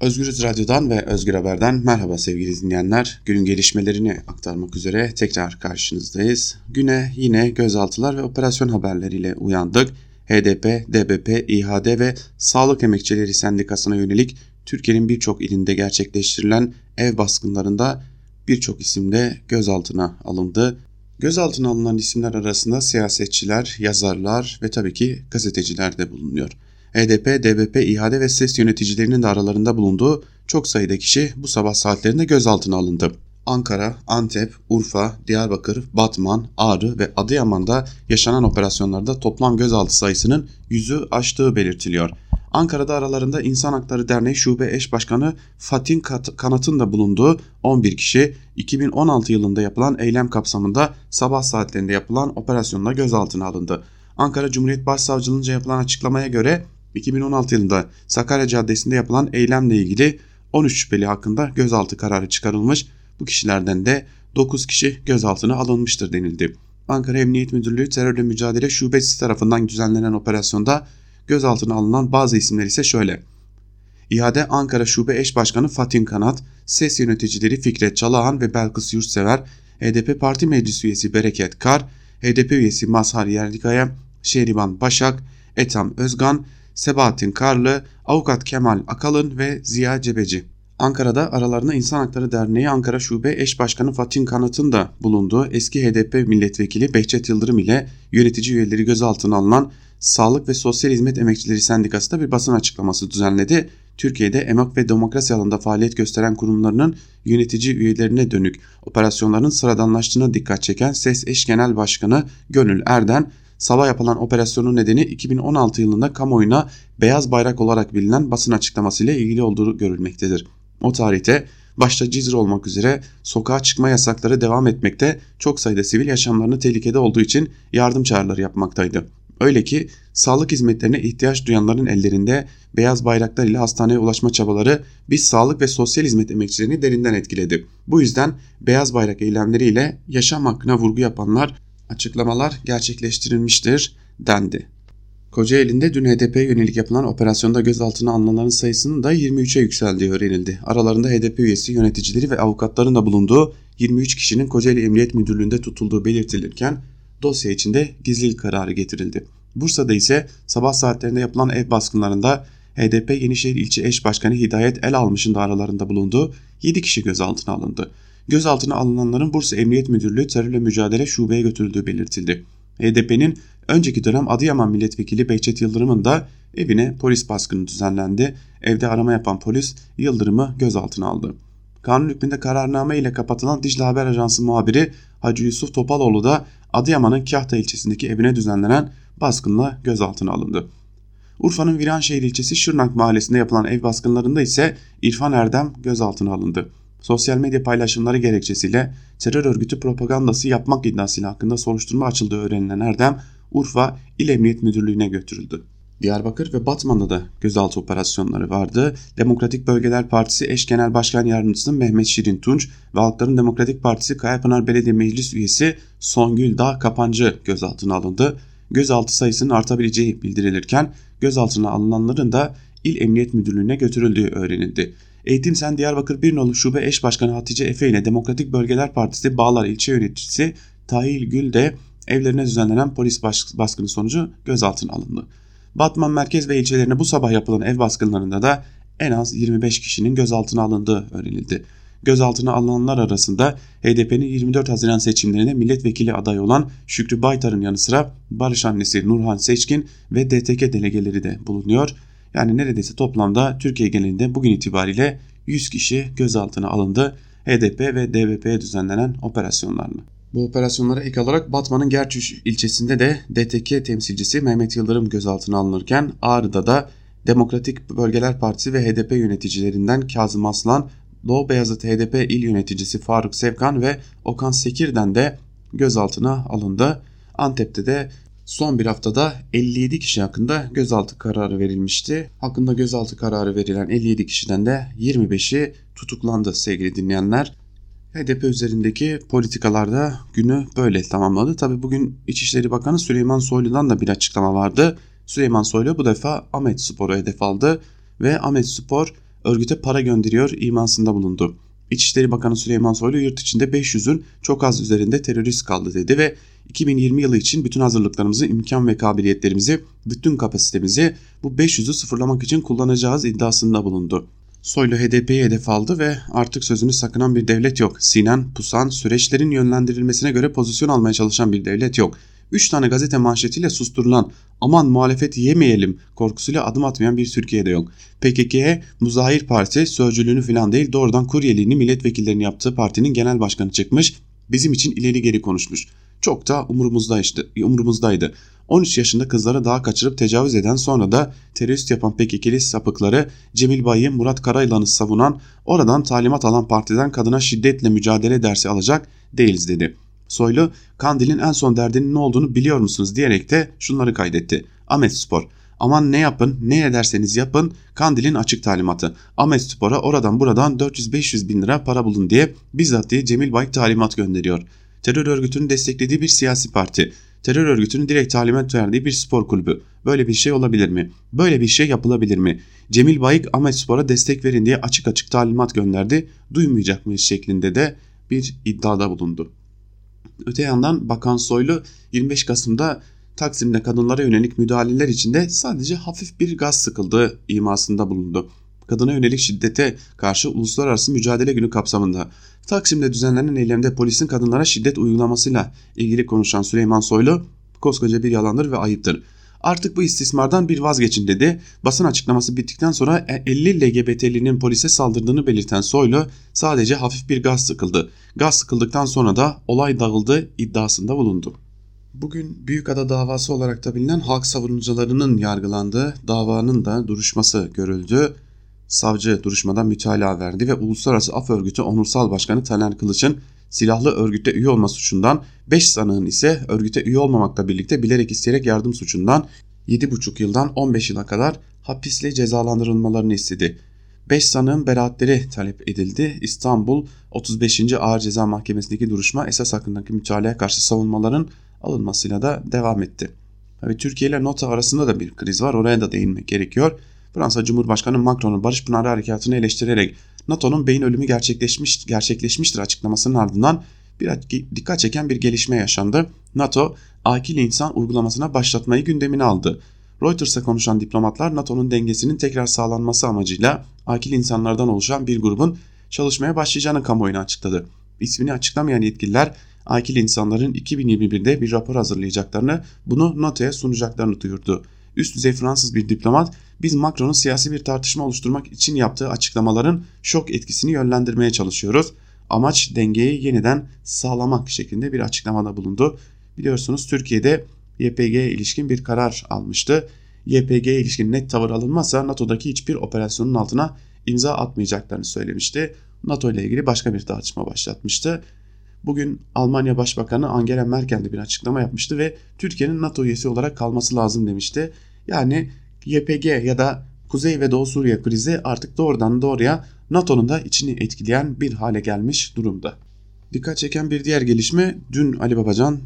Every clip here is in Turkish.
Özgürüz Radyo'dan ve Özgür Haber'den merhaba sevgili dinleyenler. Günün gelişmelerini aktarmak üzere tekrar karşınızdayız. Güne yine gözaltılar ve operasyon haberleriyle uyandık. HDP, DBP, İHAD ve Sağlık Emekçileri Sendikası'na yönelik Türkiye'nin birçok ilinde gerçekleştirilen ev baskınlarında birçok isimde gözaltına alındı. Gözaltına alınan isimler arasında siyasetçiler, yazarlar ve tabii ki gazeteciler de bulunuyor. HDP, DBP, İHAD ve SES yöneticilerinin de aralarında bulunduğu çok sayıda kişi bu sabah saatlerinde gözaltına alındı. Ankara, Antep, Urfa, Diyarbakır, Batman, Ağrı ve Adıyaman'da yaşanan operasyonlarda toplam gözaltı sayısının yüzü aştığı belirtiliyor. Ankara'da aralarında İnsan Hakları Derneği Şube Eş Başkanı Fatin Kanat'ın da bulunduğu 11 kişi 2016 yılında yapılan eylem kapsamında sabah saatlerinde yapılan operasyonla gözaltına alındı. Ankara Cumhuriyet Başsavcılığınca yapılan açıklamaya göre 2016 yılında Sakarya Caddesi'nde yapılan eylemle ilgili 13 şüpheli hakkında gözaltı kararı çıkarılmış. Bu kişilerden de 9 kişi gözaltına alınmıştır denildi. Ankara Emniyet Müdürlüğü Terörle Mücadele Şubesi tarafından düzenlenen operasyonda gözaltına alınan bazı isimler ise şöyle. İhade Ankara Şube Eş Başkanı Fatin Kanat, SES yöneticileri Fikret Çalahan ve Belkıs Yurtsever, HDP Parti Meclis Üyesi Bereket Kar, HDP üyesi Mazhar Yerlikaya, Şehriban Başak, Etam Özgan, Sebahattin Karlı, Avukat Kemal Akalın ve Ziya Cebeci. Ankara'da aralarında İnsan Hakları Derneği Ankara Şube Eş Başkanı Fatin Kanat'ın da bulunduğu eski HDP milletvekili Behçet Yıldırım ile yönetici üyeleri gözaltına alınan Sağlık ve Sosyal Hizmet Emekçileri Sendikası da bir basın açıklaması düzenledi. Türkiye'de emek ve demokrasi alanında faaliyet gösteren kurumlarının yönetici üyelerine dönük operasyonların sıradanlaştığına dikkat çeken SES Eş Genel Başkanı Gönül Erden, sabah yapılan operasyonun nedeni 2016 yılında kamuoyuna beyaz bayrak olarak bilinen basın açıklamasıyla ilgili olduğu görülmektedir. O tarihte başta Cizre olmak üzere sokağa çıkma yasakları devam etmekte çok sayıda sivil yaşamlarını tehlikede olduğu için yardım çağrıları yapmaktaydı. Öyle ki sağlık hizmetlerine ihtiyaç duyanların ellerinde beyaz bayraklar ile hastaneye ulaşma çabaları biz sağlık ve sosyal hizmet emekçilerini derinden etkiledi. Bu yüzden beyaz bayrak eylemleriyle yaşam hakkına vurgu yapanlar açıklamalar gerçekleştirilmiştir dendi. Kocaeli'nde dün HDP yönelik yapılan operasyonda gözaltına alınanların sayısının da 23'e yükseldiği öğrenildi. Aralarında HDP üyesi yöneticileri ve avukatların da bulunduğu 23 kişinin Kocaeli Emniyet Müdürlüğü'nde tutulduğu belirtilirken dosya içinde gizlilik kararı getirildi. Bursa'da ise sabah saatlerinde yapılan ev baskınlarında HDP Yenişehir İlçe Eş Başkanı Hidayet El Almış'ın da aralarında bulunduğu 7 kişi gözaltına alındı. Gözaltına alınanların Bursa Emniyet Müdürlüğü terörle mücadele şubeye götürüldüğü belirtildi. HDP'nin önceki dönem Adıyaman Milletvekili Behçet Yıldırım'ın da evine polis baskını düzenlendi. Evde arama yapan polis Yıldırım'ı gözaltına aldı. Kanun hükmünde kararname ile kapatılan Dicle Haber Ajansı muhabiri Hacı Yusuf Topaloğlu da Adıyaman'ın Kahta ilçesindeki evine düzenlenen baskınla gözaltına alındı. Urfa'nın Viranşehir ilçesi Şırnak mahallesinde yapılan ev baskınlarında ise İrfan Erdem gözaltına alındı. Sosyal medya paylaşımları gerekçesiyle terör örgütü propagandası yapmak iddiasıyla hakkında soruşturma açıldığı öğrenilen Erdem, Urfa İl Emniyet Müdürlüğü'ne götürüldü. Diyarbakır ve Batman'da da gözaltı operasyonları vardı. Demokratik Bölgeler Partisi eş genel başkan yardımcısı Mehmet Şirin Tunç ve Halkların Demokratik Partisi Kayapınar Belediye Meclis üyesi Songül Dağ Kapancı gözaltına alındı. Gözaltı sayısının artabileceği bildirilirken gözaltına alınanların da İl Emniyet Müdürlüğü'ne götürüldüğü öğrenildi. Eğitim Sen Diyarbakır Bir Nolu Şube Eş Başkanı Hatice Efe ile Demokratik Bölgeler Partisi Bağlar İlçe Yöneticisi Tahil Gül de evlerine düzenlenen polis baskını sonucu gözaltına alındı. Batman merkez ve ilçelerine bu sabah yapılan ev baskınlarında da en az 25 kişinin gözaltına alındığı öğrenildi. Gözaltına alınanlar arasında HDP'nin 24 Haziran seçimlerinde milletvekili adayı olan Şükrü Baytar'ın yanı sıra Barış annesi Nurhan Seçkin ve DTK delegeleri de bulunuyor. Yani neredeyse toplamda Türkiye genelinde bugün itibariyle 100 kişi gözaltına alındı HDP ve DBP'ye düzenlenen operasyonlarla. Bu operasyonlara ek olarak Batman'ın Gerçüş ilçesinde de DTK temsilcisi Mehmet Yıldırım gözaltına alınırken Ağrı'da da Demokratik Bölgeler Partisi ve HDP yöneticilerinden Kazım Aslan, Doğu Beyazıt HDP il yöneticisi Faruk Sevkan ve Okan Sekir'den de gözaltına alındı. Antep'te de son bir haftada 57 kişi hakkında gözaltı kararı verilmişti. Hakkında gözaltı kararı verilen 57 kişiden de 25'i tutuklandı sevgili dinleyenler. HDP üzerindeki politikalarda günü böyle tamamladı. Tabi bugün İçişleri Bakanı Süleyman Soylu'dan da bir açıklama vardı. Süleyman Soylu bu defa Ahmet Spor'u hedef aldı ve Ahmet Spor örgüte para gönderiyor imasında bulundu. İçişleri Bakanı Süleyman Soylu yurt içinde 500'ün çok az üzerinde terörist kaldı dedi ve 2020 yılı için bütün hazırlıklarımızı, imkan ve kabiliyetlerimizi, bütün kapasitemizi bu 500'ü sıfırlamak için kullanacağız iddiasında bulundu. Soylu HDP'yi hedef aldı ve artık sözünü sakınan bir devlet yok. Sinen, pusan, süreçlerin yönlendirilmesine göre pozisyon almaya çalışan bir devlet yok. 3 tane gazete manşetiyle susturulan aman muhalefet yemeyelim korkusuyla adım atmayan bir Türkiye'de yok. PKK'ye Muzahir Parti sözcülüğünü falan değil doğrudan kuryeliğini milletvekillerinin yaptığı partinin genel başkanı çıkmış bizim için ileri geri konuşmuş. Çok da umurumuzdaydı. umurumuzdaydı. 13 yaşında kızları daha kaçırıp tecavüz eden sonra da terörist yapan PKK'li sapıkları Cemil Bay'ı Murat Karayılan'ı savunan oradan talimat alan partiden kadına şiddetle mücadele dersi alacak değiliz dedi. Soylu Kandil'in en son derdinin ne olduğunu biliyor musunuz diyerek de şunları kaydetti. Ahmet Spor aman ne yapın ne ederseniz yapın Kandil'in açık talimatı. Ahmet Spor'a oradan buradan 400-500 bin lira para bulun diye bizzat diye Cemil Bayık talimat gönderiyor. Terör örgütünün desteklediği bir siyasi parti. Terör örgütünün direkt talimat verdiği bir spor kulübü. Böyle bir şey olabilir mi? Böyle bir şey yapılabilir mi? Cemil Bayık Ahmet Spor'a destek verin diye açık açık talimat gönderdi. Duymayacak mıyız şeklinde de bir iddiada bulundu. Öte yandan Bakan Soylu 25 Kasım'da Taksim'de kadınlara yönelik müdahaleler içinde sadece hafif bir gaz sıkıldığı imasında bulundu. Kadına yönelik şiddete karşı Uluslararası Mücadele Günü kapsamında Taksim'de düzenlenen eylemde polisin kadınlara şiddet uygulamasıyla ilgili konuşan Süleyman Soylu koskoca bir yalandır ve ayıptır. Artık bu istismardan bir vazgeçin dedi. Basın açıklaması bittikten sonra 50 LGBT'linin polise saldırdığını belirten Soylu sadece hafif bir gaz sıkıldı. Gaz sıkıldıktan sonra da olay dağıldı iddiasında bulundu. Bugün Büyükada davası olarak da bilinen halk savunucularının yargılandığı davanın da duruşması görüldü. Savcı duruşmadan mütalaa verdi ve Uluslararası Af Örgütü Onursal Başkanı Taner Kılıç'ın silahlı örgütte üye olma suçundan 5 sanığın ise örgüte üye olmamakla birlikte bilerek isteyerek yardım suçundan 7,5 yıldan 15 yıla kadar hapisle cezalandırılmalarını istedi. 5 sanığın beraatleri talep edildi. İstanbul 35. Ağır Ceza Mahkemesi'ndeki duruşma esas hakkındaki mütalaya karşı savunmaların alınmasıyla da devam etti. Tabii Türkiye ile NOTA arasında da bir kriz var. Oraya da değinmek gerekiyor. Fransa Cumhurbaşkanı Macron'un Barış Pınarı Harekatı'nı eleştirerek NATO'nun beyin ölümü gerçekleşmiş, gerçekleşmiştir açıklamasının ardından bir dikkat çeken bir gelişme yaşandı. NATO akil insan uygulamasına başlatmayı gündemine aldı. Reuters'a konuşan diplomatlar NATO'nun dengesinin tekrar sağlanması amacıyla akil insanlardan oluşan bir grubun çalışmaya başlayacağını kamuoyuna açıkladı. İsmini açıklamayan yetkililer akil insanların 2021'de bir rapor hazırlayacaklarını, bunu NATO'ya sunacaklarını duyurdu. Üst düzey Fransız bir diplomat biz Macron'un siyasi bir tartışma oluşturmak için yaptığı açıklamaların şok etkisini yönlendirmeye çalışıyoruz. Amaç dengeyi yeniden sağlamak şeklinde bir açıklamada bulundu. Biliyorsunuz Türkiye'de YPG'ye ilişkin bir karar almıştı. YPG'ye ilişkin net tavır alınmazsa NATO'daki hiçbir operasyonun altına imza atmayacaklarını söylemişti. NATO ile ilgili başka bir tartışma başlatmıştı. Bugün Almanya Başbakanı Angela Merkel de bir açıklama yapmıştı ve Türkiye'nin NATO üyesi olarak kalması lazım demişti. Yani YPG ya da Kuzey ve Doğu Suriye krizi artık doğrudan doğruya NATO'nun da içini etkileyen bir hale gelmiş durumda. Dikkat çeken bir diğer gelişme dün Ali Babacan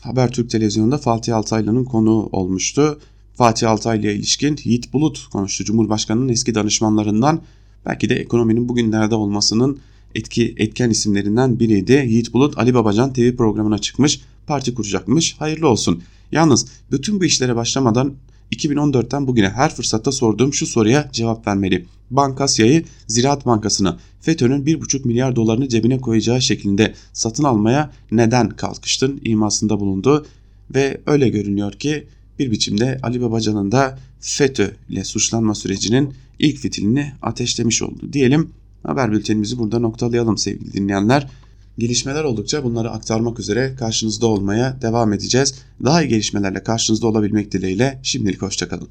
Habertürk televizyonunda Fatih Altaylı'nın konuğu olmuştu. Fatih Altaylı'ya ilişkin Yiğit Bulut konuştu. Cumhurbaşkanının eski danışmanlarından belki de ekonominin bugünlerde olmasının etki etken isimlerinden biriydi. Yiğit Bulut Ali Babacan TV programına çıkmış parti kuracakmış hayırlı olsun. Yalnız bütün bu işlere başlamadan 2014'ten bugüne her fırsatta sorduğum şu soruya cevap vermeli. Bankasya'yı Ziraat Bankası'na FETÖ'nün 1,5 milyar dolarını cebine koyacağı şeklinde satın almaya neden kalkıştın imasında bulundu ve öyle görünüyor ki bir biçimde Ali Babacan'ın da FETÖ ile suçlanma sürecinin ilk fitilini ateşlemiş oldu diyelim. Haber bültenimizi burada noktalayalım sevgili dinleyenler. Gelişmeler oldukça bunları aktarmak üzere karşınızda olmaya devam edeceğiz. Daha iyi gelişmelerle karşınızda olabilmek dileğiyle şimdilik hoşçakalın.